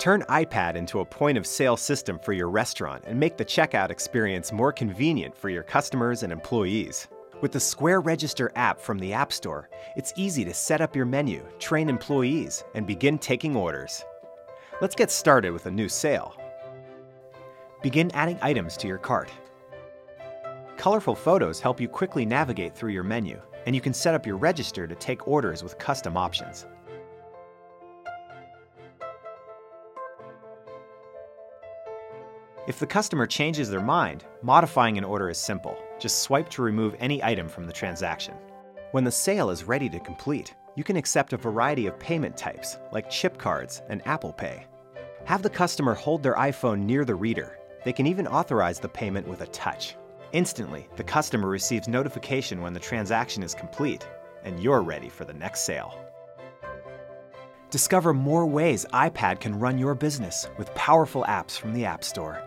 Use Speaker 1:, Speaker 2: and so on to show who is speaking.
Speaker 1: Turn iPad into a point of sale system for your restaurant and make the checkout experience more convenient for your customers and employees. With the Square Register app from the App Store, it's easy to set up your menu, train employees, and begin taking orders. Let's get started with a new sale. Begin adding items to your cart. Colorful photos help you quickly navigate through your menu, and you can set up your register to take orders with custom options. If the customer changes their mind, modifying an order is simple. Just swipe to remove any item from the transaction. When the sale is ready to complete, you can accept a variety of payment types, like chip cards and Apple Pay. Have the customer hold their iPhone near the reader. They can even authorize the payment with a touch. Instantly, the customer receives notification when the transaction is complete, and you're ready for the next sale. Discover more ways iPad can run your business with powerful apps from the App Store.